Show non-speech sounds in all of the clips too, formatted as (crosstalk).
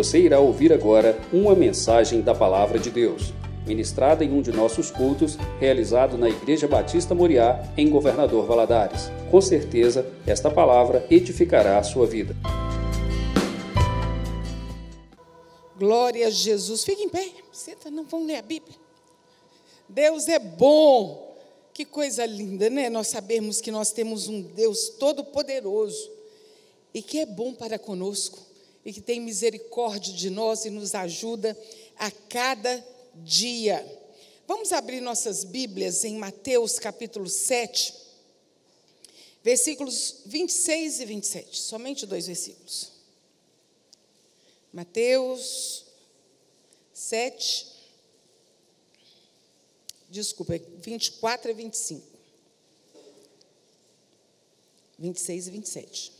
Você irá ouvir agora uma mensagem da Palavra de Deus, ministrada em um de nossos cultos, realizado na Igreja Batista Moriá, em Governador Valadares. Com certeza, esta palavra edificará a sua vida. Glória a Jesus. Fique em pé. Senta, não vamos ler a Bíblia. Deus é bom. Que coisa linda, né? Nós sabemos que nós temos um Deus todo-poderoso e que é bom para conosco e que tem misericórdia de nós e nos ajuda a cada dia. Vamos abrir nossas Bíblias em Mateus capítulo 7, versículos 26 e 27, somente dois versículos. Mateus 7, desculpa, 24 e 25. 26 e 27.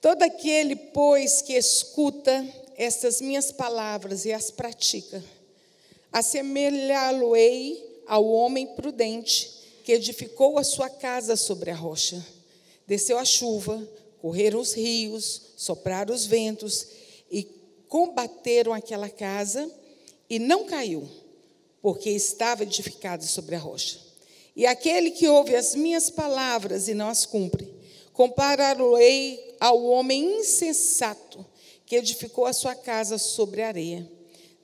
Todo aquele, pois, que escuta estas minhas palavras e as pratica, assemelhá-lo-ei ao homem prudente que edificou a sua casa sobre a rocha. Desceu a chuva, correram os rios, sopraram os ventos e combateram aquela casa e não caiu, porque estava edificada sobre a rocha. E aquele que ouve as minhas palavras e não as cumpre, compará-lo-ei ao homem insensato que edificou a sua casa sobre a areia.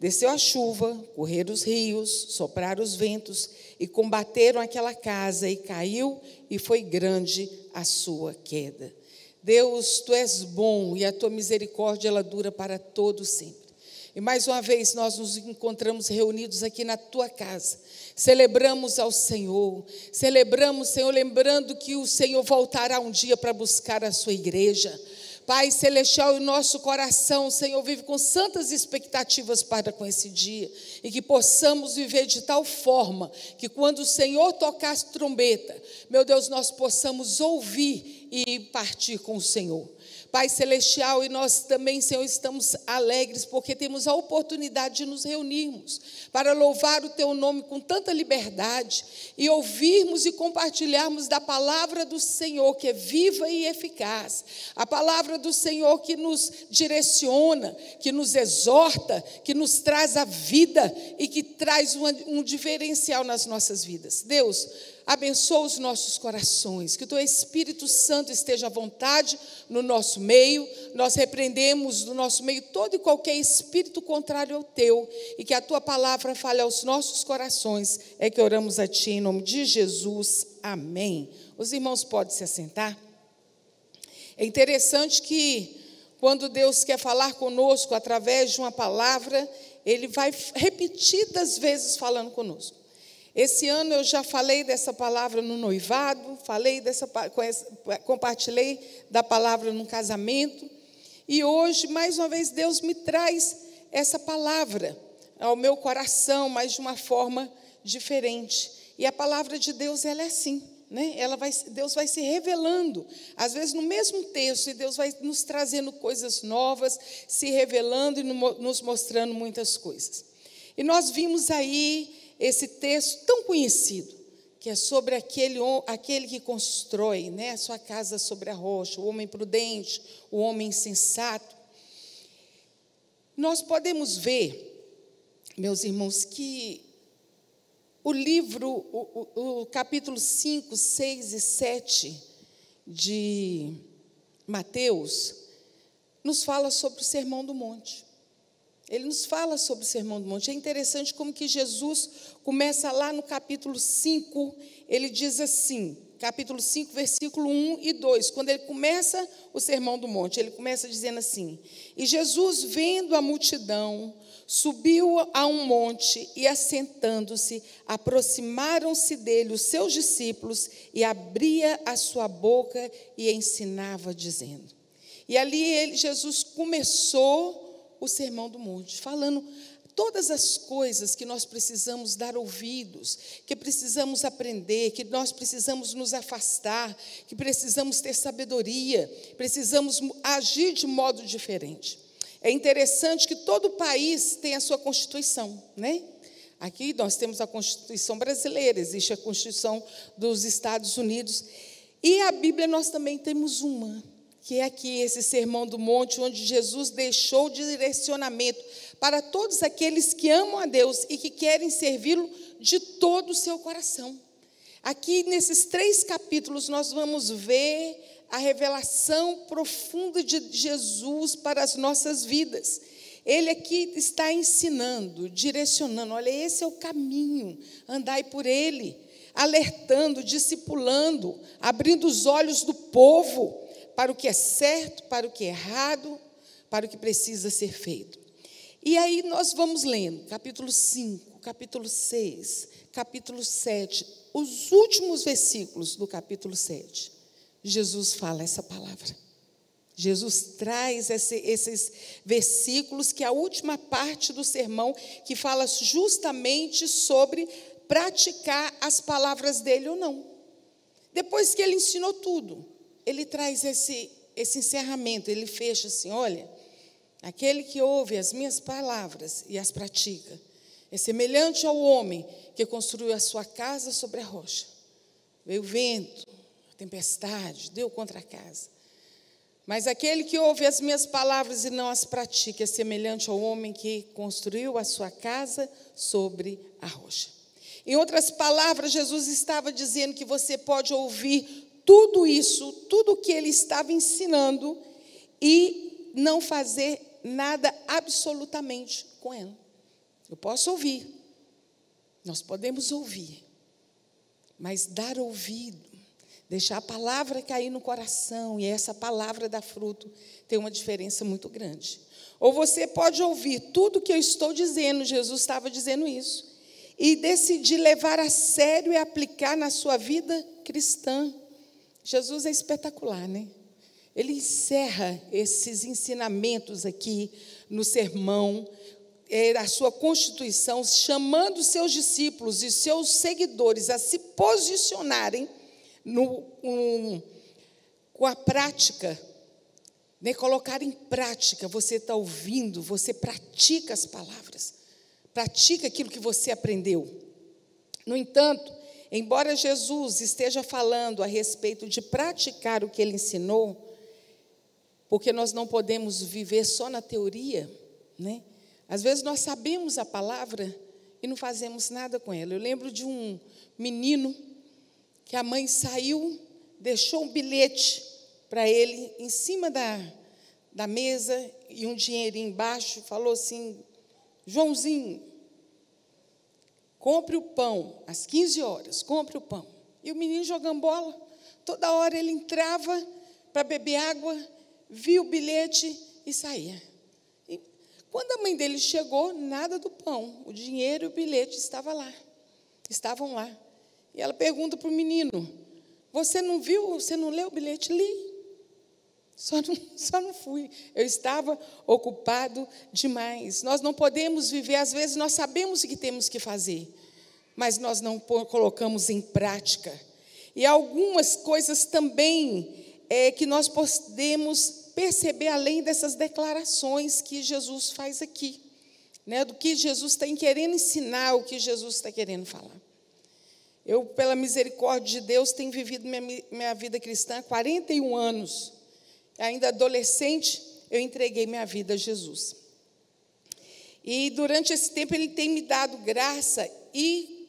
Desceu a chuva, correram os rios, sopraram os ventos e combateram aquela casa, e caiu, e foi grande a sua queda. Deus, tu és bom e a tua misericórdia ela dura para todo sempre. E mais uma vez nós nos encontramos reunidos aqui na tua casa. Celebramos ao Senhor, celebramos, Senhor, lembrando que o Senhor voltará um dia para buscar a sua igreja. Pai celestial, o nosso coração, Senhor, vive com santas expectativas para com esse dia e que possamos viver de tal forma que quando o Senhor tocar a trombeta, meu Deus, nós possamos ouvir e partir com o Senhor. Pai Celestial, e nós também, Senhor, estamos alegres porque temos a oportunidade de nos reunirmos para louvar o Teu nome com tanta liberdade e ouvirmos e compartilharmos da palavra do Senhor que é viva e eficaz, a palavra do Senhor que nos direciona, que nos exorta, que nos traz a vida e que traz um, um diferencial nas nossas vidas. Deus, abençoa os nossos corações, que o teu Espírito Santo esteja à vontade no nosso meio. Nós repreendemos no nosso meio todo e qualquer espírito contrário ao teu e que a tua palavra fale aos nossos corações. É que oramos a ti em nome de Jesus. Amém. Os irmãos podem se assentar. É interessante que quando Deus quer falar conosco através de uma palavra, ele vai repetidas vezes falando conosco. Esse ano eu já falei dessa palavra no noivado, falei dessa, compartilhei da palavra no casamento, e hoje, mais uma vez, Deus me traz essa palavra ao meu coração, mas de uma forma diferente. E a palavra de Deus, ela é assim, né? Ela vai, Deus vai se revelando, às vezes no mesmo texto, e Deus vai nos trazendo coisas novas, se revelando e nos mostrando muitas coisas. E nós vimos aí esse texto tão conhecido, que é sobre aquele, aquele que constrói né, sua casa sobre a rocha, o homem prudente, o homem sensato. Nós podemos ver, meus irmãos, que o livro, o, o, o capítulo 5, 6 e 7 de Mateus, nos fala sobre o Sermão do Monte. Ele nos fala sobre o Sermão do Monte. É interessante como que Jesus começa lá no capítulo 5, ele diz assim, capítulo 5, versículo 1 e 2, quando ele começa o Sermão do Monte, ele começa dizendo assim: E Jesus, vendo a multidão, subiu a um monte e, assentando-se, aproximaram-se dele os seus discípulos e abria a sua boca e ensinava, dizendo. E ali ele, Jesus começou o Sermão do Monte, falando todas as coisas que nós precisamos dar ouvidos, que precisamos aprender, que nós precisamos nos afastar, que precisamos ter sabedoria, precisamos agir de modo diferente. É interessante que todo país tem a sua Constituição, né? Aqui nós temos a Constituição brasileira, existe a Constituição dos Estados Unidos, e a Bíblia nós também temos uma que é aqui esse sermão do monte, onde Jesus deixou direcionamento para todos aqueles que amam a Deus e que querem servi-lo de todo o seu coração. Aqui nesses três capítulos nós vamos ver a revelação profunda de Jesus para as nossas vidas. Ele aqui está ensinando, direcionando, olha, esse é o caminho, andai por ele, alertando, discipulando, abrindo os olhos do povo para o que é certo, para o que é errado, para o que precisa ser feito. E aí nós vamos lendo, capítulo 5, capítulo 6, capítulo 7, os últimos versículos do capítulo 7. Jesus fala essa palavra. Jesus traz esse, esses versículos, que é a última parte do sermão, que fala justamente sobre praticar as palavras dele ou não. Depois que ele ensinou tudo, ele traz esse, esse encerramento, ele fecha assim: olha, aquele que ouve as minhas palavras e as pratica, é semelhante ao homem que construiu a sua casa sobre a rocha. Veio o vento, a tempestade, deu contra a casa. Mas aquele que ouve as minhas palavras e não as pratica é semelhante ao homem que construiu a sua casa sobre a rocha. Em outras palavras, Jesus estava dizendo que você pode ouvir tudo isso, tudo o que ele estava ensinando e não fazer nada absolutamente com ela. Eu posso ouvir, nós podemos ouvir, mas dar ouvido, deixar a palavra cair no coração e essa palavra dar fruto tem uma diferença muito grande. Ou você pode ouvir tudo que eu estou dizendo, Jesus estava dizendo isso, e decidir levar a sério e aplicar na sua vida cristã. Jesus é espetacular, né? Ele encerra esses ensinamentos aqui no sermão, é, a sua constituição, chamando seus discípulos e seus seguidores a se posicionarem no, um, com a prática, né? colocar em prática. Você está ouvindo, você pratica as palavras, pratica aquilo que você aprendeu. No entanto, Embora Jesus esteja falando a respeito de praticar o que ele ensinou, porque nós não podemos viver só na teoria, né? Às vezes nós sabemos a palavra e não fazemos nada com ela. Eu lembro de um menino que a mãe saiu, deixou um bilhete para ele em cima da, da mesa e um dinheirinho embaixo, falou assim: Joãozinho, compre o pão, às 15 horas, compre o pão. E o menino jogando bola, toda hora ele entrava para beber água, via o bilhete e saía. E quando a mãe dele chegou, nada do pão, o dinheiro e o bilhete estavam lá, estavam lá. E ela pergunta para o menino: Você não viu, você não leu o bilhete? Li. Só não, (laughs) só não fui. Eu estava ocupado demais. Nós não podemos viver, às vezes nós sabemos o que temos que fazer, mas nós não colocamos em prática. E algumas coisas também é, que nós podemos perceber além dessas declarações que Jesus faz aqui, né, do que Jesus está querendo ensinar, o que Jesus está querendo falar. Eu, pela misericórdia de Deus, tenho vivido minha, minha vida cristã há 41 anos ainda adolescente, eu entreguei minha vida a Jesus. E durante esse tempo ele tem me dado graça e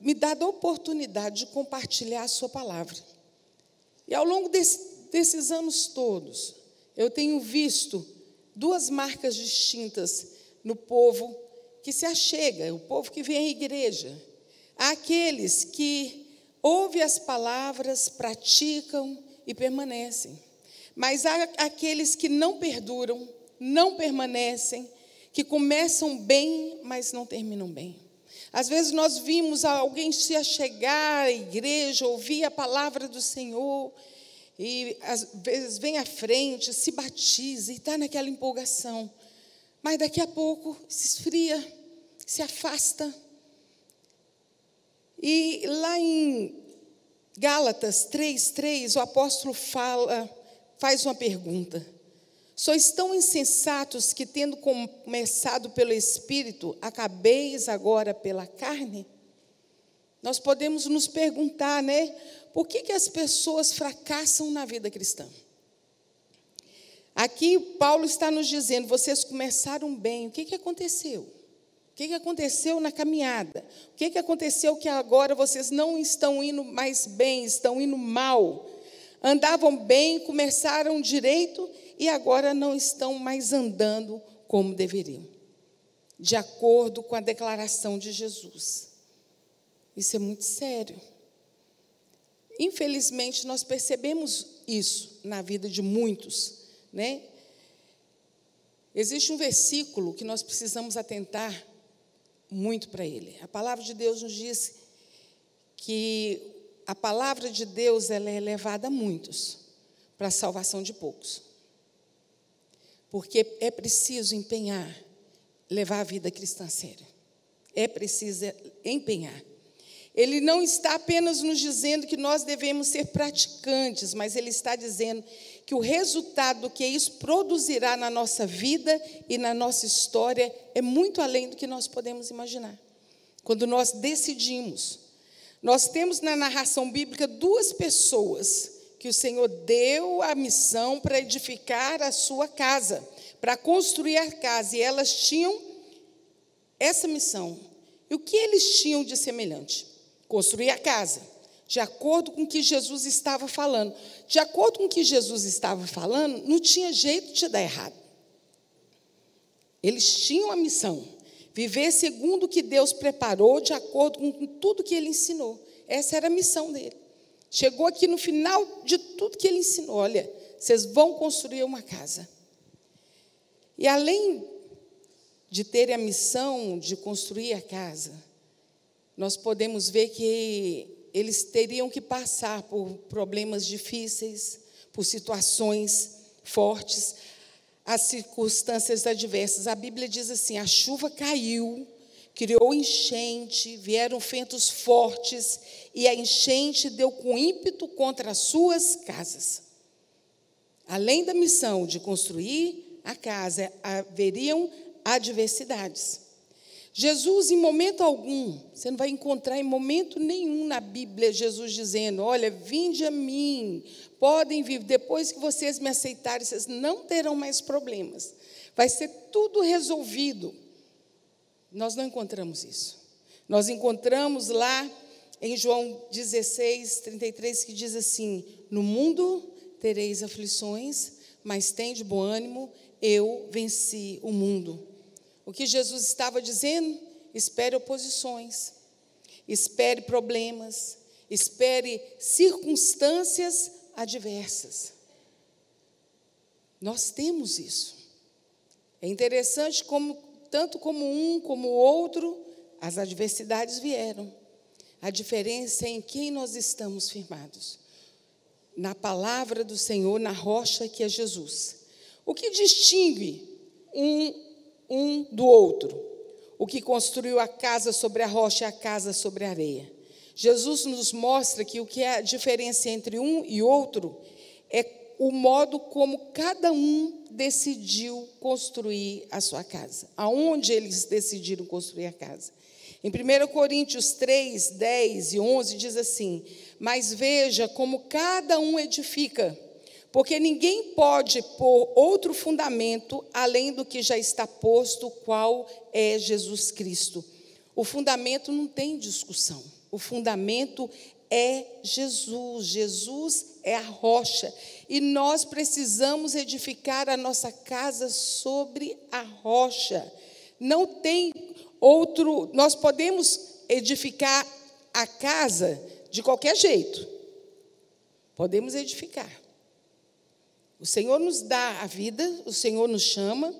me dado a oportunidade de compartilhar a sua palavra. E ao longo desse, desses anos todos, eu tenho visto duas marcas distintas no povo que se achega, o povo que vem à igreja. Há aqueles que Ouve as palavras, praticam e permanecem. Mas há aqueles que não perduram, não permanecem, que começam bem, mas não terminam bem. Às vezes nós vimos alguém se achegar à igreja, ouvir a palavra do Senhor, e às vezes vem à frente, se batiza e está naquela empolgação. Mas daqui a pouco se esfria, se afasta, e lá em Gálatas 3:3, o apóstolo fala, faz uma pergunta. Sois tão insensatos que, tendo começado pelo Espírito, acabeis agora pela carne? Nós podemos nos perguntar, né? por que, que as pessoas fracassam na vida cristã? Aqui Paulo está nos dizendo: vocês começaram bem, o que, que aconteceu? O que, que aconteceu na caminhada? O que, que aconteceu que agora vocês não estão indo mais bem, estão indo mal? Andavam bem, começaram direito e agora não estão mais andando como deveriam, de acordo com a declaração de Jesus. Isso é muito sério. Infelizmente, nós percebemos isso na vida de muitos, né? Existe um versículo que nós precisamos atentar muito para ele. A palavra de Deus nos diz que a palavra de Deus ela é levada a muitos para a salvação de poucos. Porque é preciso empenhar, levar a vida cristã a sério. É preciso empenhar. Ele não está apenas nos dizendo que nós devemos ser praticantes, mas ele está dizendo que o resultado que isso produzirá na nossa vida e na nossa história é muito além do que nós podemos imaginar. Quando nós decidimos, nós temos na narração bíblica duas pessoas que o Senhor deu a missão para edificar a sua casa, para construir a casa, e elas tinham essa missão. E o que eles tinham de semelhante? construir a casa, de acordo com o que Jesus estava falando. De acordo com o que Jesus estava falando, não tinha jeito de dar errado. Eles tinham a missão, viver segundo o que Deus preparou, de acordo com tudo que ele ensinou. Essa era a missão dele. Chegou aqui no final de tudo que ele ensinou: olha, vocês vão construir uma casa. E além de terem a missão de construir a casa, nós podemos ver que eles teriam que passar por problemas difíceis, por situações fortes, as circunstâncias adversas. A Bíblia diz assim: a chuva caiu, criou enchente, vieram ventos fortes, e a enchente deu com ímpeto contra as suas casas. Além da missão de construir a casa, haveriam adversidades. Jesus, em momento algum, você não vai encontrar em momento nenhum na Bíblia Jesus dizendo: Olha, vinde a mim, podem vir, depois que vocês me aceitarem, vocês não terão mais problemas, vai ser tudo resolvido. Nós não encontramos isso. Nós encontramos lá em João 16, 33, que diz assim: No mundo tereis aflições, mas tem de bom ânimo, eu venci o mundo. O que Jesus estava dizendo? Espere oposições, espere problemas, espere circunstâncias adversas. Nós temos isso. É interessante como tanto como um como o outro, as adversidades vieram. A diferença é em quem nós estamos firmados. Na palavra do Senhor, na rocha que é Jesus. O que distingue um um do outro. O que construiu a casa sobre a rocha e a casa sobre a areia. Jesus nos mostra que o que é a diferença entre um e outro é o modo como cada um decidiu construir a sua casa, aonde eles decidiram construir a casa. Em 1 Coríntios 3, 10 e 11 diz assim: Mas veja como cada um edifica porque ninguém pode pôr outro fundamento além do que já está posto, qual é Jesus Cristo. O fundamento não tem discussão. O fundamento é Jesus. Jesus é a rocha. E nós precisamos edificar a nossa casa sobre a rocha. Não tem outro. Nós podemos edificar a casa de qualquer jeito. Podemos edificar. O Senhor nos dá a vida, o Senhor nos chama.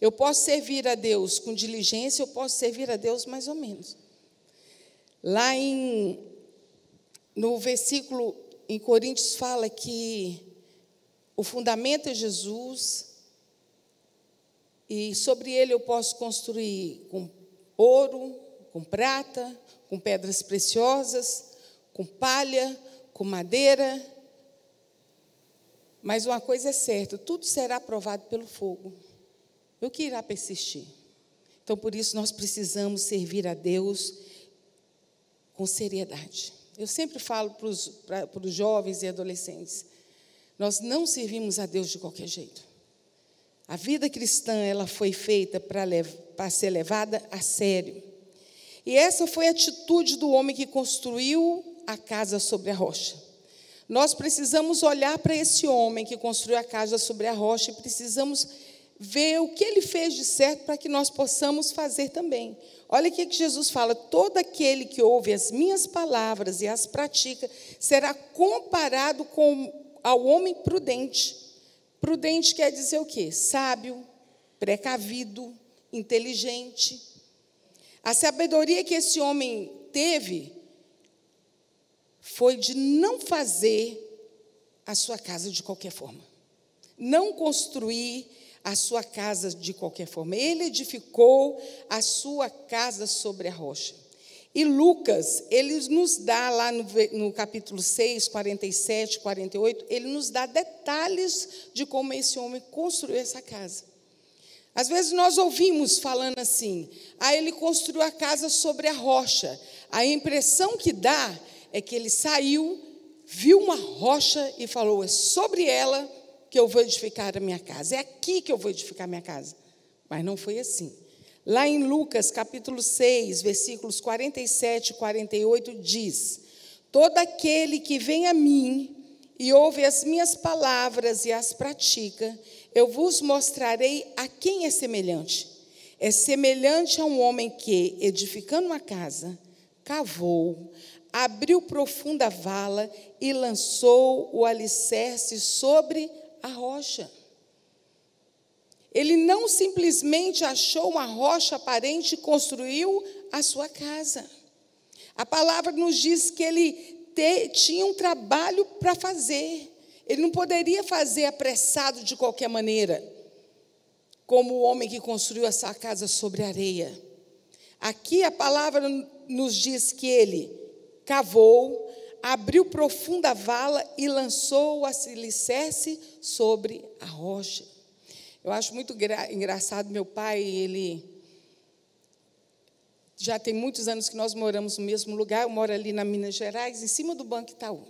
Eu posso servir a Deus com diligência, eu posso servir a Deus mais ou menos. Lá em no versículo em Coríntios fala que o fundamento é Jesus e sobre ele eu posso construir com ouro, com prata, com pedras preciosas, com palha, com madeira, mas uma coisa é certa: tudo será provado pelo fogo. O que irá persistir? Então, por isso, nós precisamos servir a Deus com seriedade. Eu sempre falo para os, para, para os jovens e adolescentes: nós não servimos a Deus de qualquer jeito. A vida cristã ela foi feita para, para ser levada a sério. E essa foi a atitude do homem que construiu a casa sobre a rocha. Nós precisamos olhar para esse homem que construiu a casa sobre a rocha e precisamos ver o que ele fez de certo para que nós possamos fazer também. Olha o que Jesus fala: todo aquele que ouve as minhas palavras e as pratica será comparado com ao homem prudente. Prudente quer dizer o quê? Sábio, precavido, inteligente. A sabedoria que esse homem teve foi de não fazer a sua casa de qualquer forma. Não construir a sua casa de qualquer forma. Ele edificou a sua casa sobre a rocha. E Lucas, ele nos dá lá no, no, capítulo 6, 47, 48, ele nos dá detalhes de como esse homem construiu essa casa. Às vezes nós ouvimos falando assim, ah, ele construiu a casa sobre a rocha. A impressão que dá é que ele saiu, viu uma rocha e falou: é sobre ela que eu vou edificar a minha casa, é aqui que eu vou edificar a minha casa. Mas não foi assim. Lá em Lucas capítulo 6, versículos 47 e 48, diz: Todo aquele que vem a mim e ouve as minhas palavras e as pratica, eu vos mostrarei a quem é semelhante. É semelhante a um homem que, edificando uma casa, cavou, abriu profunda vala e lançou o alicerce sobre a rocha. Ele não simplesmente achou uma rocha aparente e construiu a sua casa. A palavra nos diz que ele te, tinha um trabalho para fazer. Ele não poderia fazer apressado de qualquer maneira, como o homem que construiu essa casa sobre areia. Aqui a palavra nos diz que ele cavou, abriu profunda vala e lançou o alicerce sobre a rocha. Eu acho muito engraçado, meu pai, ele já tem muitos anos que nós moramos no mesmo lugar, eu moro ali na Minas Gerais, em cima do Banco Itaú.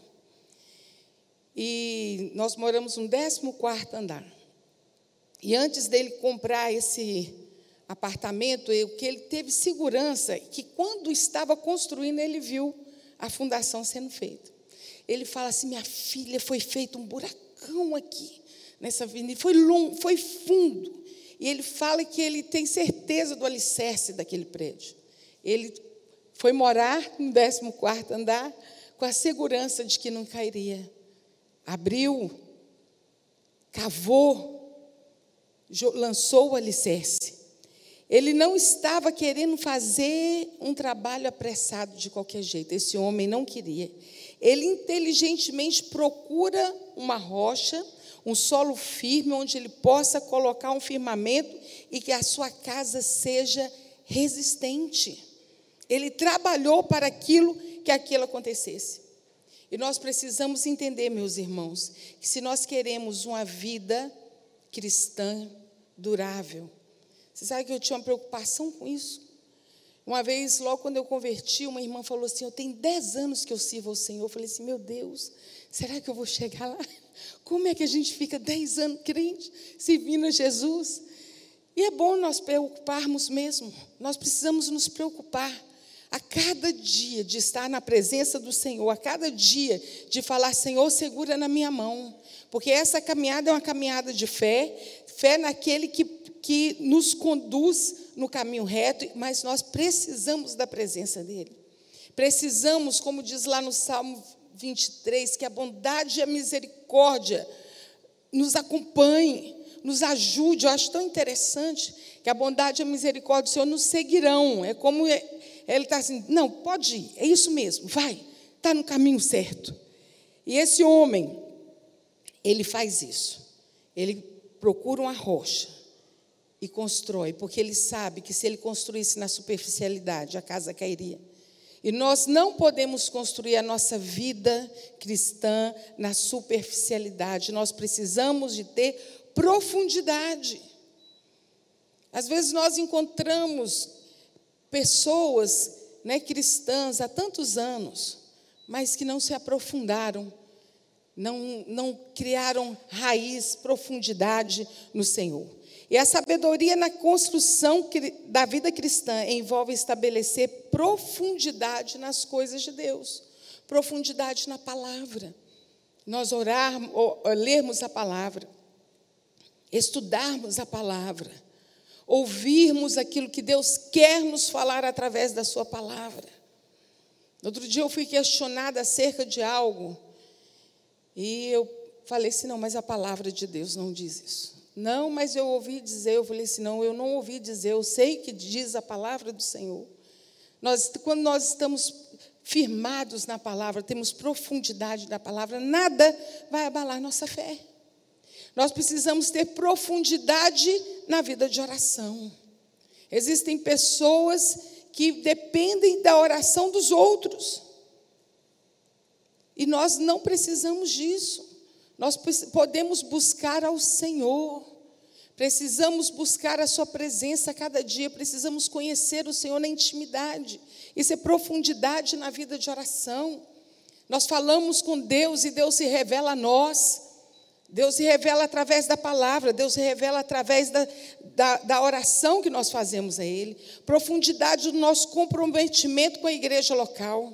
E nós moramos no 14º andar. E antes dele comprar esse apartamento, o que ele teve segurança, que quando estava construindo, ele viu a fundação sendo feita. Ele fala assim: minha filha, foi feito um buracão aqui, nessa avenida, foi longo, foi fundo. E ele fala que ele tem certeza do alicerce daquele prédio. Ele foi morar no 14 andar com a segurança de que não cairia. Abriu, cavou, lançou o alicerce. Ele não estava querendo fazer um trabalho apressado de qualquer jeito. Esse homem não queria. Ele inteligentemente procura uma rocha, um solo firme, onde ele possa colocar um firmamento e que a sua casa seja resistente. Ele trabalhou para aquilo que aquilo acontecesse. E nós precisamos entender, meus irmãos, que se nós queremos uma vida cristã durável, você sabe que eu tinha uma preocupação com isso? Uma vez, logo quando eu converti, uma irmã falou assim: Eu tenho dez anos que eu sirvo ao Senhor. Eu falei assim: Meu Deus, será que eu vou chegar lá? (laughs) Como é que a gente fica dez anos crente, servindo a Jesus? E é bom nós preocuparmos mesmo. Nós precisamos nos preocupar a cada dia de estar na presença do Senhor, a cada dia de falar: Senhor, segura na minha mão. Porque essa caminhada é uma caminhada de fé, fé naquele que que nos conduz no caminho reto, mas nós precisamos da presença dEle. Precisamos, como diz lá no Salmo 23, que a bondade e a misericórdia nos acompanhem, nos ajude. Eu acho tão interessante que a bondade e a misericórdia do Senhor nos seguirão. É como ele está assim: não, pode ir, é isso mesmo, vai, está no caminho certo. E esse homem, ele faz isso. Ele procura uma rocha e constrói, porque ele sabe que se ele construísse na superficialidade, a casa cairia. E nós não podemos construir a nossa vida cristã na superficialidade, nós precisamos de ter profundidade. Às vezes nós encontramos pessoas né, cristãs há tantos anos, mas que não se aprofundaram, não, não criaram raiz, profundidade no Senhor. E a sabedoria na construção da vida cristã envolve estabelecer profundidade nas coisas de Deus, profundidade na palavra. Nós orarmos, lermos a palavra, estudarmos a palavra, ouvirmos aquilo que Deus quer nos falar através da Sua palavra. Outro dia eu fui questionada acerca de algo e eu falei assim: não, mas a palavra de Deus não diz isso. Não, mas eu ouvi dizer, eu falei assim: não, eu não ouvi dizer, eu sei que diz a palavra do Senhor. Nós, quando nós estamos firmados na palavra, temos profundidade da palavra, nada vai abalar nossa fé. Nós precisamos ter profundidade na vida de oração. Existem pessoas que dependem da oração dos outros. E nós não precisamos disso. Nós podemos buscar ao Senhor. Precisamos buscar a Sua presença a cada dia. Precisamos conhecer o Senhor na intimidade. Isso é profundidade na vida de oração. Nós falamos com Deus e Deus se revela a nós. Deus se revela através da palavra, Deus se revela através da, da, da, oração que nós fazemos a Ele, profundidade do nosso comprometimento com a igreja local.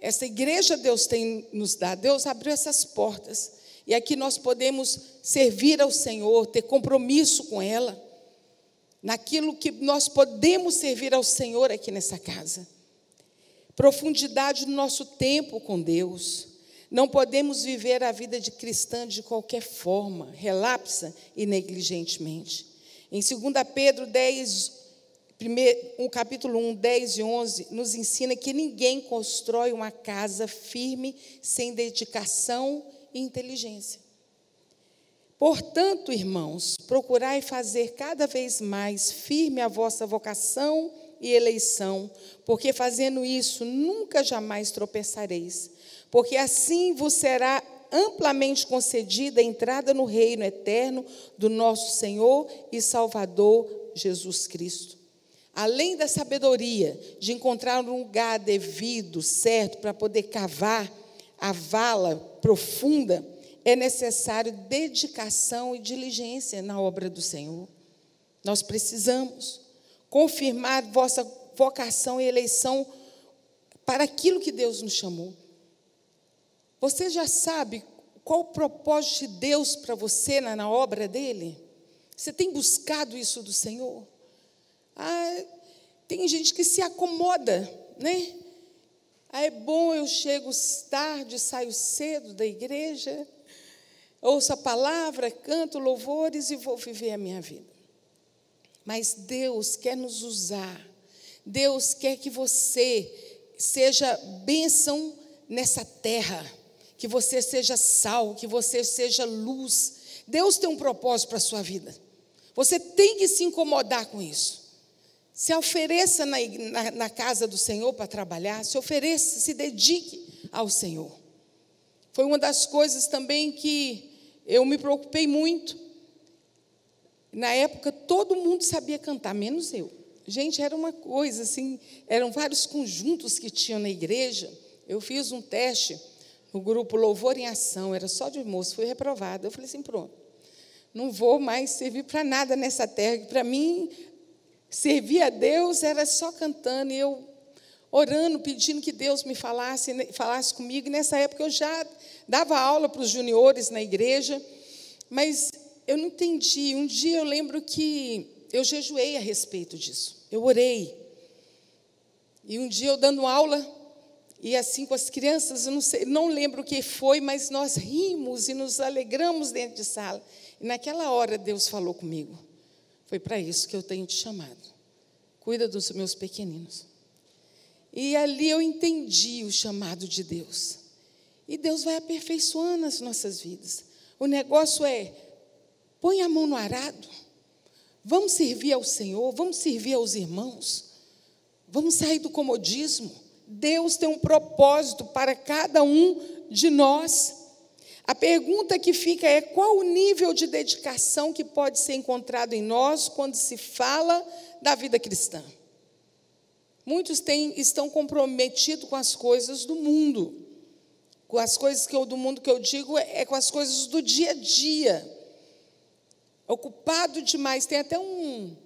Essa igreja Deus tem nos dado, Deus abriu essas portas, e aqui nós podemos servir ao Senhor, ter compromisso com ela, naquilo que nós podemos servir ao Senhor aqui nessa casa. Profundidade do nosso tempo com Deus não podemos viver a vida de cristã de qualquer forma, relapsa e negligentemente. Em 2 Pedro 10, o capítulo 1, 10 e 11, nos ensina que ninguém constrói uma casa firme sem dedicação e inteligência. Portanto, irmãos, procurai fazer cada vez mais firme a vossa vocação e eleição, porque fazendo isso nunca jamais tropeçareis porque assim vos será amplamente concedida a entrada no reino eterno do nosso Senhor e Salvador Jesus Cristo. Além da sabedoria de encontrar um lugar devido, certo, para poder cavar a vala profunda, é necessário dedicação e diligência na obra do Senhor. Nós precisamos confirmar vossa vocação e eleição para aquilo que Deus nos chamou. Você já sabe qual o propósito de Deus para você na, na, obra dele? Você tem buscado isso do Senhor? Ah, tem gente que se acomoda, né? Ah, é bom, eu chego tarde, saio cedo da igreja, ouço a palavra, canto louvores e vou viver a minha vida. Mas Deus quer nos usar, Deus quer que você seja bênção nessa terra que você seja sal, que você seja luz. Deus tem um propósito para a sua vida. Você tem que se incomodar com isso. Se ofereça na, na, na casa do Senhor para trabalhar, se ofereça, se dedique ao Senhor. Foi uma das coisas também que eu me preocupei muito. Na época, todo mundo sabia cantar, menos eu. Gente, era uma coisa assim, eram vários conjuntos que tinham na igreja. Eu fiz um teste o grupo Louvor em Ação, era só de moço, fui reprovada. Eu falei assim: pronto, não vou mais servir para nada nessa terra. Para mim, servir a Deus era só cantando e eu orando, pedindo que Deus me falasse, falasse comigo. E nessa época eu já dava aula para os juniores na igreja, mas eu não entendi. Um dia eu lembro que eu jejuei a respeito disso. Eu orei. E um dia eu dando aula, e assim com as crianças, eu não, sei, não lembro o que foi, mas nós rimos e nos alegramos dentro de sala. E naquela hora Deus falou comigo: Foi para isso que eu tenho te chamado. Cuida dos meus pequeninos. E ali eu entendi o chamado de Deus. E Deus vai aperfeiçoando as nossas vidas. O negócio é: põe a mão no arado. Vamos servir ao Senhor, vamos servir aos irmãos. Vamos sair do comodismo. Deus tem um propósito para cada um de nós. A pergunta que fica é: qual o nível de dedicação que pode ser encontrado em nós quando se fala da vida cristã? Muitos têm, estão comprometidos com as coisas do mundo. Com as coisas que eu, do mundo que eu digo é, é com as coisas do dia a dia. Ocupado demais. Tem até um,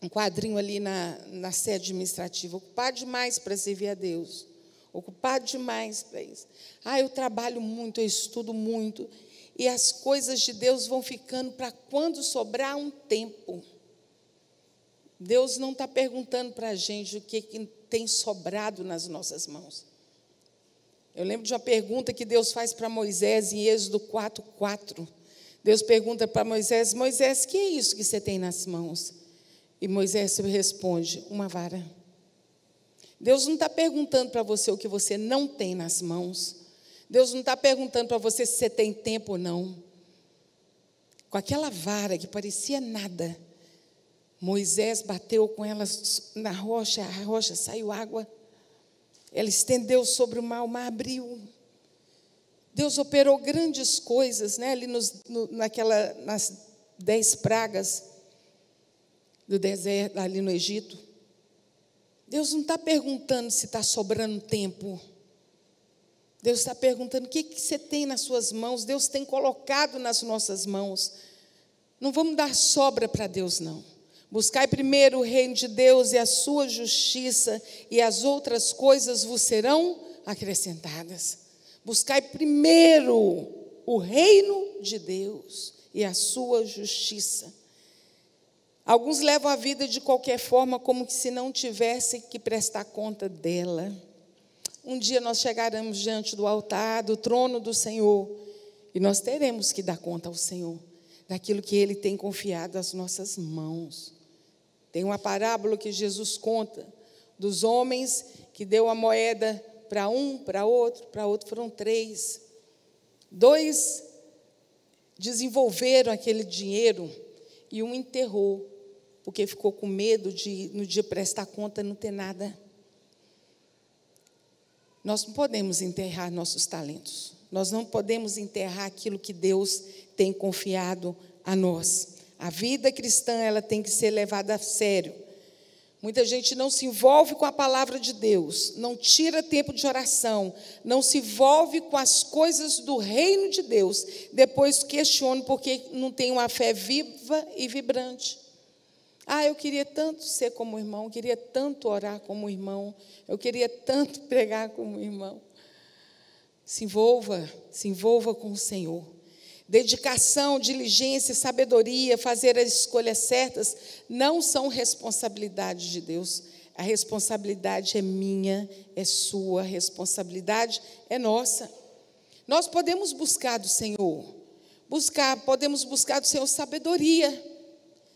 um quadrinho ali na, na sede administrativa. Ocupado demais para servir a Deus. Ocupado demais para isso. Ah, eu trabalho muito, eu estudo muito. E as coisas de Deus vão ficando para quando sobrar um tempo. Deus não está perguntando para a gente o que, que tem sobrado nas nossas mãos. Eu lembro de uma pergunta que Deus faz para Moisés em Êxodo 4,4. Deus pergunta para Moisés: Moisés, que é isso que você tem nas mãos? E Moisés responde: Uma vara. Deus não está perguntando para você o que você não tem nas mãos. Deus não está perguntando para você se você tem tempo ou não. Com aquela vara que parecia nada, Moisés bateu com ela na rocha, a rocha saiu água. Ela estendeu sobre o mar, o mar abriu. Deus operou grandes coisas, né? Ali nos, no, naquela, nas dez pragas do deserto, ali no Egito. Deus não está perguntando se está sobrando tempo. Deus está perguntando o que, que você tem nas suas mãos. Deus tem colocado nas nossas mãos. Não vamos dar sobra para Deus, não. Buscai primeiro o reino de Deus e a sua justiça, e as outras coisas vos serão acrescentadas. Buscai primeiro o reino de Deus e a sua justiça. Alguns levam a vida de qualquer forma, como se não tivessem que prestar conta dela. Um dia nós chegaremos diante do altar, do trono do Senhor, e nós teremos que dar conta ao Senhor daquilo que Ele tem confiado às nossas mãos. Tem uma parábola que Jesus conta dos homens que deu a moeda para um, para outro, para outro foram três. Dois desenvolveram aquele dinheiro e um enterrou, porque ficou com medo de no dia prestar conta não ter nada. Nós não podemos enterrar nossos talentos. Nós não podemos enterrar aquilo que Deus tem confiado a nós. A vida cristã ela tem que ser levada a sério. Muita gente não se envolve com a palavra de Deus, não tira tempo de oração, não se envolve com as coisas do reino de Deus. Depois questiona porque não tem uma fé viva e vibrante. Ah, eu queria tanto ser como irmão, eu queria tanto orar como irmão, eu queria tanto (laughs) pregar como irmão. Se envolva, se envolva com o Senhor dedicação, diligência, sabedoria, fazer as escolhas certas, não são responsabilidade de Deus. A responsabilidade é minha, é sua, a responsabilidade é nossa. Nós podemos buscar do Senhor, buscar, podemos buscar do Senhor sabedoria.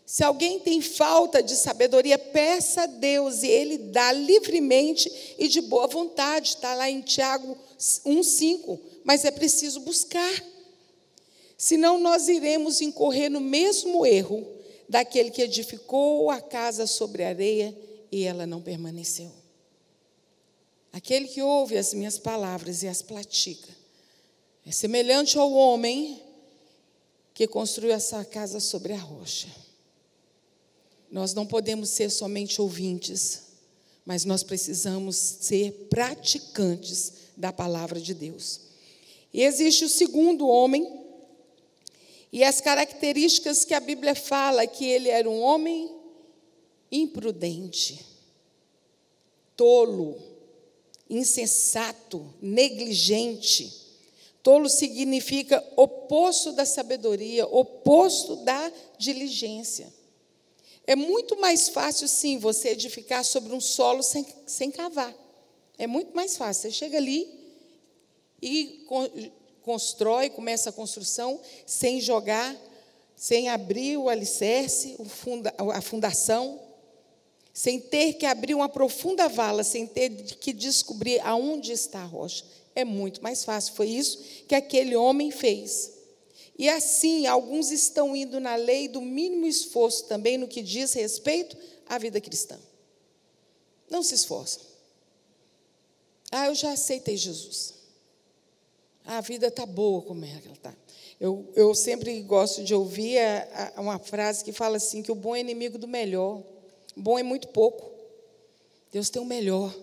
Se alguém tem falta de sabedoria, peça a Deus e Ele dá livremente e de boa vontade. Está lá em Tiago 1,5. Mas é preciso buscar. Senão nós iremos incorrer no mesmo erro daquele que edificou a casa sobre a areia e ela não permaneceu. Aquele que ouve as minhas palavras e as pratica é semelhante ao homem que construiu essa casa sobre a rocha. Nós não podemos ser somente ouvintes, mas nós precisamos ser praticantes da palavra de Deus. E existe o segundo homem e as características que a Bíblia fala que ele era um homem imprudente, tolo, insensato, negligente. Tolo significa oposto da sabedoria, oposto da diligência. É muito mais fácil, sim, você edificar sobre um solo sem, sem cavar. É muito mais fácil. Você chega ali e constrói, começa a construção sem jogar, sem abrir o alicerce, o funda, a fundação, sem ter que abrir uma profunda vala, sem ter que descobrir aonde está a rocha. É muito mais fácil. Foi isso que aquele homem fez. E assim, alguns estão indo na lei do mínimo esforço também no que diz respeito à vida cristã. Não se esforçam. Ah, eu já aceitei Jesus a vida está boa como é que ela está. Eu, eu sempre gosto de ouvir a, a, uma frase que fala assim, que o bom é inimigo do melhor. Bom é muito pouco. Deus tem o melhor.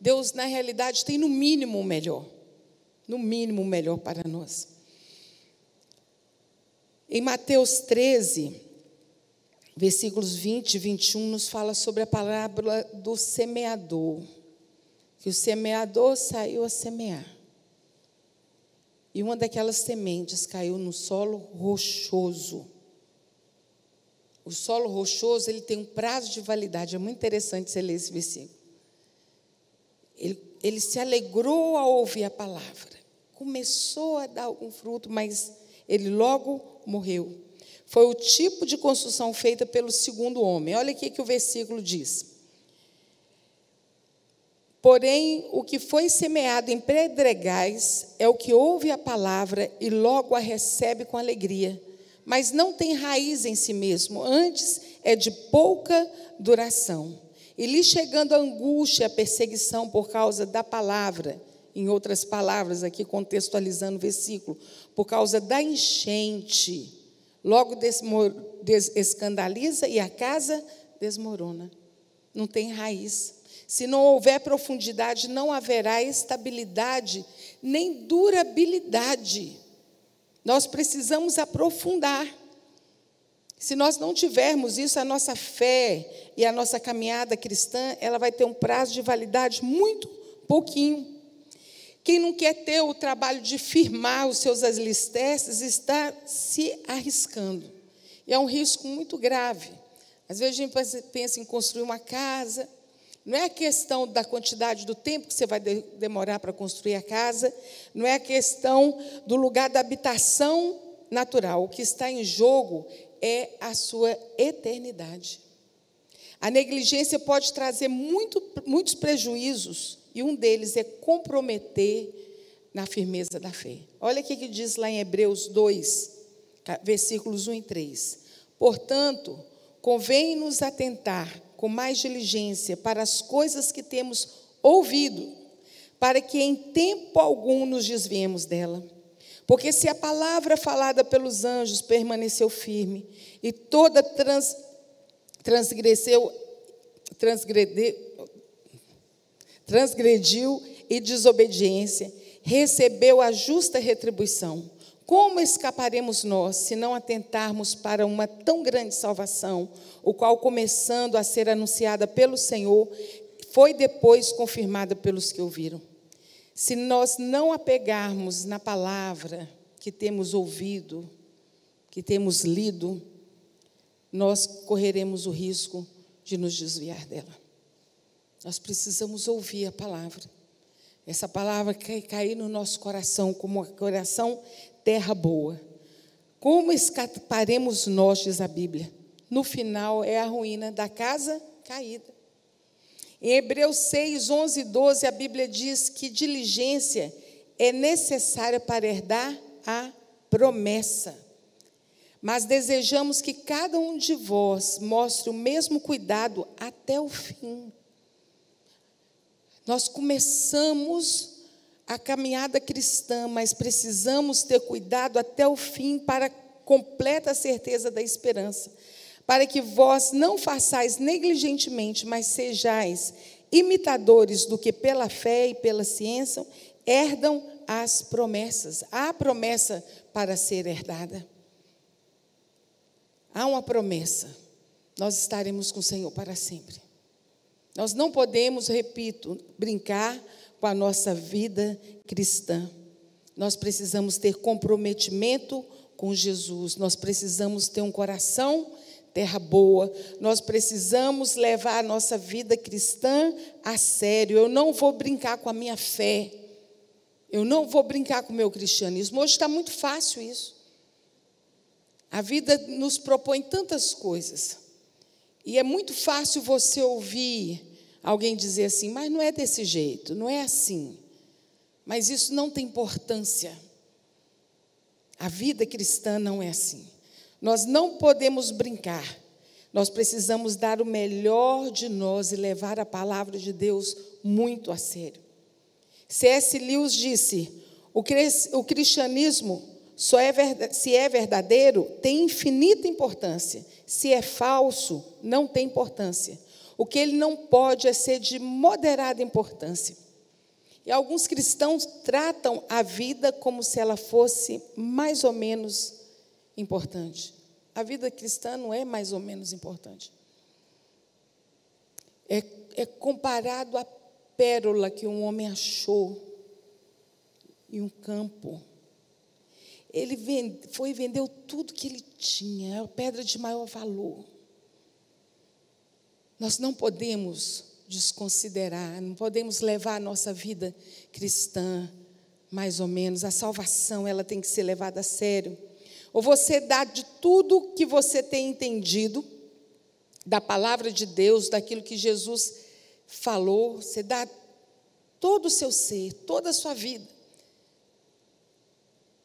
Deus, na realidade, tem no mínimo o melhor. No mínimo o melhor para nós. Em Mateus 13, versículos 20 e 21, nos fala sobre a parábola do semeador. Que o semeador saiu a semear. E uma daquelas sementes caiu no solo rochoso. O solo rochoso ele tem um prazo de validade. É muito interessante você ler esse versículo. Ele, ele se alegrou ao ouvir a palavra. Começou a dar algum fruto, mas ele logo morreu. Foi o tipo de construção feita pelo segundo homem. Olha aqui que o versículo diz. Porém, o que foi semeado em pedregais é o que ouve a palavra e logo a recebe com alegria, mas não tem raiz em si mesmo, antes é de pouca duração. E lhe chegando a angústia, a perseguição por causa da palavra, em outras palavras, aqui contextualizando o versículo, por causa da enchente, logo escandaliza e a casa desmorona. Não tem raiz. Se não houver profundidade, não haverá estabilidade nem durabilidade. Nós precisamos aprofundar. Se nós não tivermos isso, a nossa fé e a nossa caminhada cristã, ela vai ter um prazo de validade muito pouquinho. Quem não quer ter o trabalho de firmar os seus alicerces está se arriscando. E é um risco muito grave. Às vezes a gente pensa em construir uma casa, não é a questão da quantidade do tempo que você vai de demorar para construir a casa, não é a questão do lugar da habitação natural. O que está em jogo é a sua eternidade. A negligência pode trazer muito, muitos prejuízos, e um deles é comprometer na firmeza da fé. Olha o que diz lá em Hebreus 2, versículos 1 e 3. Portanto, convém-nos atentar com mais diligência para as coisas que temos ouvido, para que em tempo algum nos desviemos dela. Porque se a palavra falada pelos anjos permaneceu firme, e toda trans, transgresseu, transgrediu, transgrediu e desobediência, recebeu a justa retribuição. Como escaparemos nós se não atentarmos para uma tão grande salvação, o qual, começando a ser anunciada pelo Senhor, foi depois confirmada pelos que ouviram? Se nós não apegarmos na palavra que temos ouvido, que temos lido, nós correremos o risco de nos desviar dela. Nós precisamos ouvir a palavra. Essa palavra quer cair no nosso coração como um coração terra boa. Como escaparemos nós, diz a Bíblia? No final é a ruína da casa caída. Em Hebreus 6, 11 e 12, a Bíblia diz que diligência é necessária para herdar a promessa. Mas desejamos que cada um de vós mostre o mesmo cuidado até o fim. Nós começamos a caminhada cristã, mas precisamos ter cuidado até o fim para completa certeza da esperança, para que vós não façais negligentemente, mas sejais imitadores do que pela fé e pela ciência herdam as promessas. Há promessa para ser herdada. Há uma promessa. Nós estaremos com o Senhor para sempre. Nós não podemos, repito, brincar com a nossa vida cristã. Nós precisamos ter comprometimento com Jesus, nós precisamos ter um coração terra boa, nós precisamos levar a nossa vida cristã a sério. Eu não vou brincar com a minha fé, eu não vou brincar com o meu cristianismo. Hoje está muito fácil isso. A vida nos propõe tantas coisas, e é muito fácil você ouvir alguém dizer assim, mas não é desse jeito, não é assim. Mas isso não tem importância. A vida cristã não é assim. Nós não podemos brincar. Nós precisamos dar o melhor de nós e levar a palavra de Deus muito a sério. C.S. Lewis disse: o cristianismo só é se é verdadeiro tem infinita importância. Se é falso, não tem importância. O que ele não pode é ser de moderada importância. E alguns cristãos tratam a vida como se ela fosse mais ou menos importante. A vida cristã não é mais ou menos importante. É, é comparado à pérola que um homem achou em um campo. Ele foi e vendeu tudo que ele tinha, é a pedra de maior valor. Nós não podemos desconsiderar, não podemos levar a nossa vida cristã mais ou menos. A salvação, ela tem que ser levada a sério. Ou você dá de tudo que você tem entendido da palavra de Deus, daquilo que Jesus falou, você dá todo o seu ser, toda a sua vida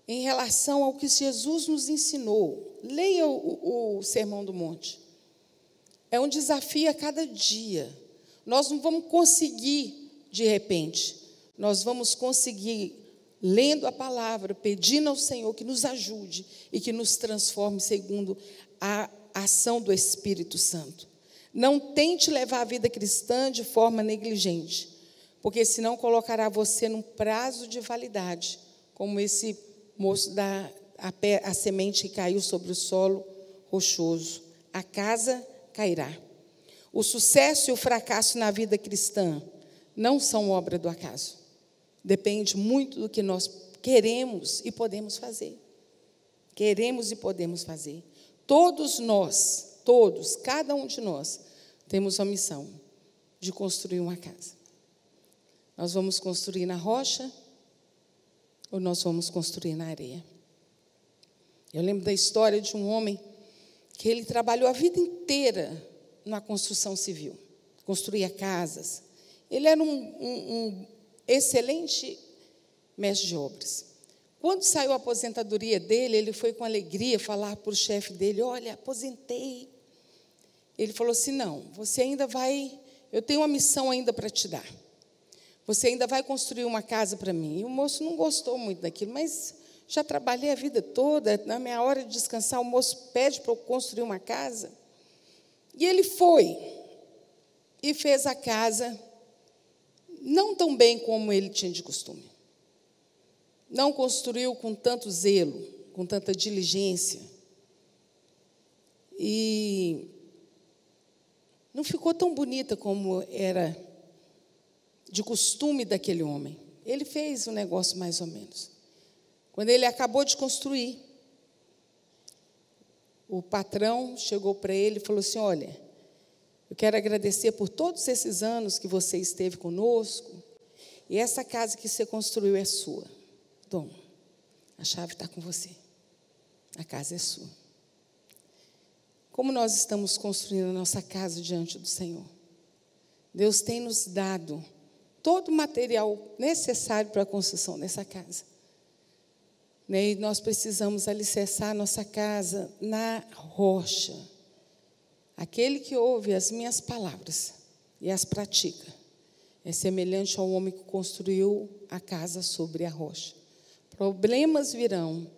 em relação ao que Jesus nos ensinou. Leia o, o, Sermão do Monte. É um desafio a cada dia. Nós não vamos conseguir de repente. Nós vamos conseguir lendo a palavra, pedindo ao Senhor que nos ajude e que nos transforme segundo a ação do Espírito Santo. Não tente levar a vida cristã de forma negligente, porque senão colocará você num prazo de validade, como esse moço da a, a semente que caiu sobre o solo rochoso. A casa cairá. O sucesso e o fracasso na vida cristã não são obra do acaso. Depende muito do que nós queremos e podemos fazer. Queremos e podemos fazer. Todos nós, todos, cada um de nós, temos a missão de construir uma casa. Nós vamos construir na rocha ou nós vamos construir na areia? Eu lembro da história de um homem que ele trabalhou a vida inteira na construção civil, construía casas. Ele era um, um, um excelente mestre de obras. Quando saiu a aposentadoria dele, ele foi com alegria falar para o chefe dele: Olha, aposentei. Ele falou assim: Não, você ainda vai, eu tenho uma missão ainda para te dar. Você ainda vai construir uma casa para mim. E o moço não gostou muito daquilo, mas já trabalhei a vida toda, na minha hora de descansar, o moço pede para eu construir uma casa. E ele foi e fez a casa, não tão bem como ele tinha de costume. Não construiu com tanto zelo, com tanta diligência. E não ficou tão bonita como era de costume daquele homem. Ele fez o um negócio mais ou menos. Quando ele acabou de construir, o patrão chegou para ele e falou assim: Olha, eu quero agradecer por todos esses anos que você esteve conosco, e essa casa que você construiu é sua. Dom, a chave está com você. A casa é sua. Como nós estamos construindo a nossa casa diante do Senhor? Deus tem nos dado todo o material necessário para a construção dessa casa. Né? E nós precisamos alicerçar nossa casa na rocha. Aquele que ouve as minhas palavras e as pratica é semelhante ao homem que construiu a casa sobre a rocha. Problemas virão,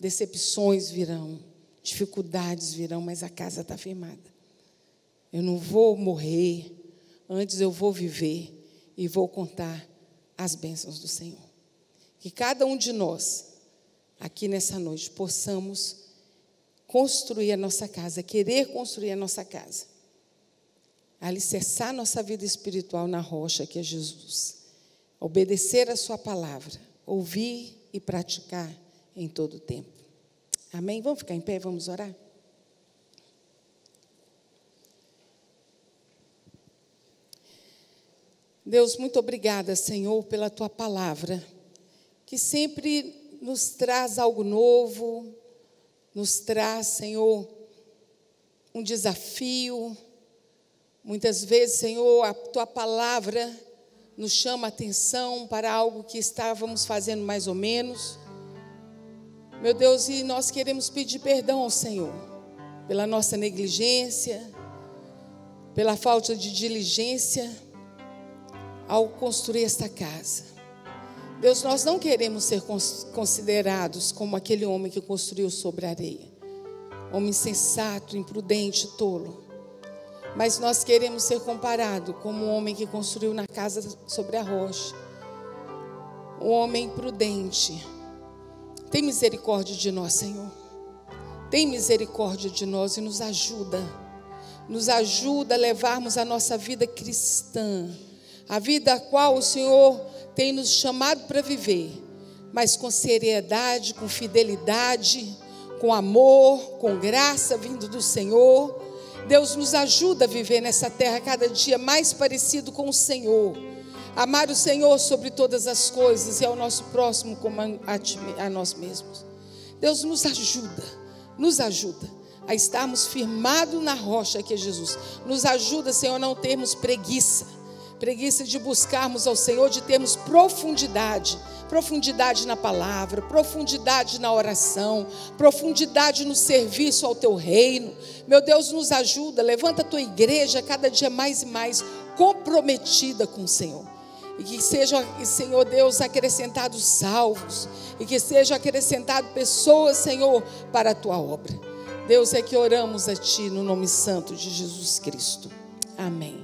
decepções virão, dificuldades virão, mas a casa está firmada. Eu não vou morrer, antes eu vou viver e vou contar as bênçãos do Senhor. Que cada um de nós aqui nessa noite possamos construir a nossa casa, querer construir a nossa casa, alicerçar nossa vida espiritual na rocha que é Jesus, obedecer a Sua palavra, ouvir e praticar em todo o tempo. Amém? Vamos ficar em pé, vamos orar? Deus, muito obrigada, Senhor, pela tua palavra, que sempre nos traz algo novo, nos traz, Senhor, um desafio. Muitas vezes, Senhor, a tua palavra nos chama a atenção para algo que estávamos fazendo mais ou menos. Meu Deus, e nós queremos pedir perdão ao Senhor pela nossa negligência, pela falta de diligência ao construir esta casa. Deus, nós não queremos ser considerados como aquele homem que construiu sobre a areia. Homem insensato, imprudente, tolo. mas nós queremos ser comparado como um homem que construiu na casa sobre a rocha. Um homem prudente. Tem misericórdia de nós, Senhor. Tem misericórdia de nós e nos ajuda. Nos ajuda a levarmos a nossa vida cristã, a vida a qual o Senhor tem nos chamado para viver, mas com seriedade, com fidelidade, com amor, com graça vindo do Senhor. Deus nos ajuda a viver nessa terra cada dia mais parecido com o Senhor. Amar o Senhor sobre todas as coisas e ao nosso próximo como a, nós mesmos. Deus nos ajuda, nos ajuda a estarmos firmados na rocha que é Jesus. Nos ajuda, Senhor, a não termos preguiça preguiça de buscarmos ao Senhor, de termos profundidade, profundidade na palavra, profundidade na oração, profundidade no serviço ao teu reino. Meu Deus, nos ajuda, levanta a tua igreja cada dia mais e mais comprometida com o Senhor. E que seja, Senhor Deus, acrescentados salvos, e que seja acrescentado pessoas, Senhor, para a tua obra. Deus é que oramos a Ti no nome santo de Jesus Cristo. Amém.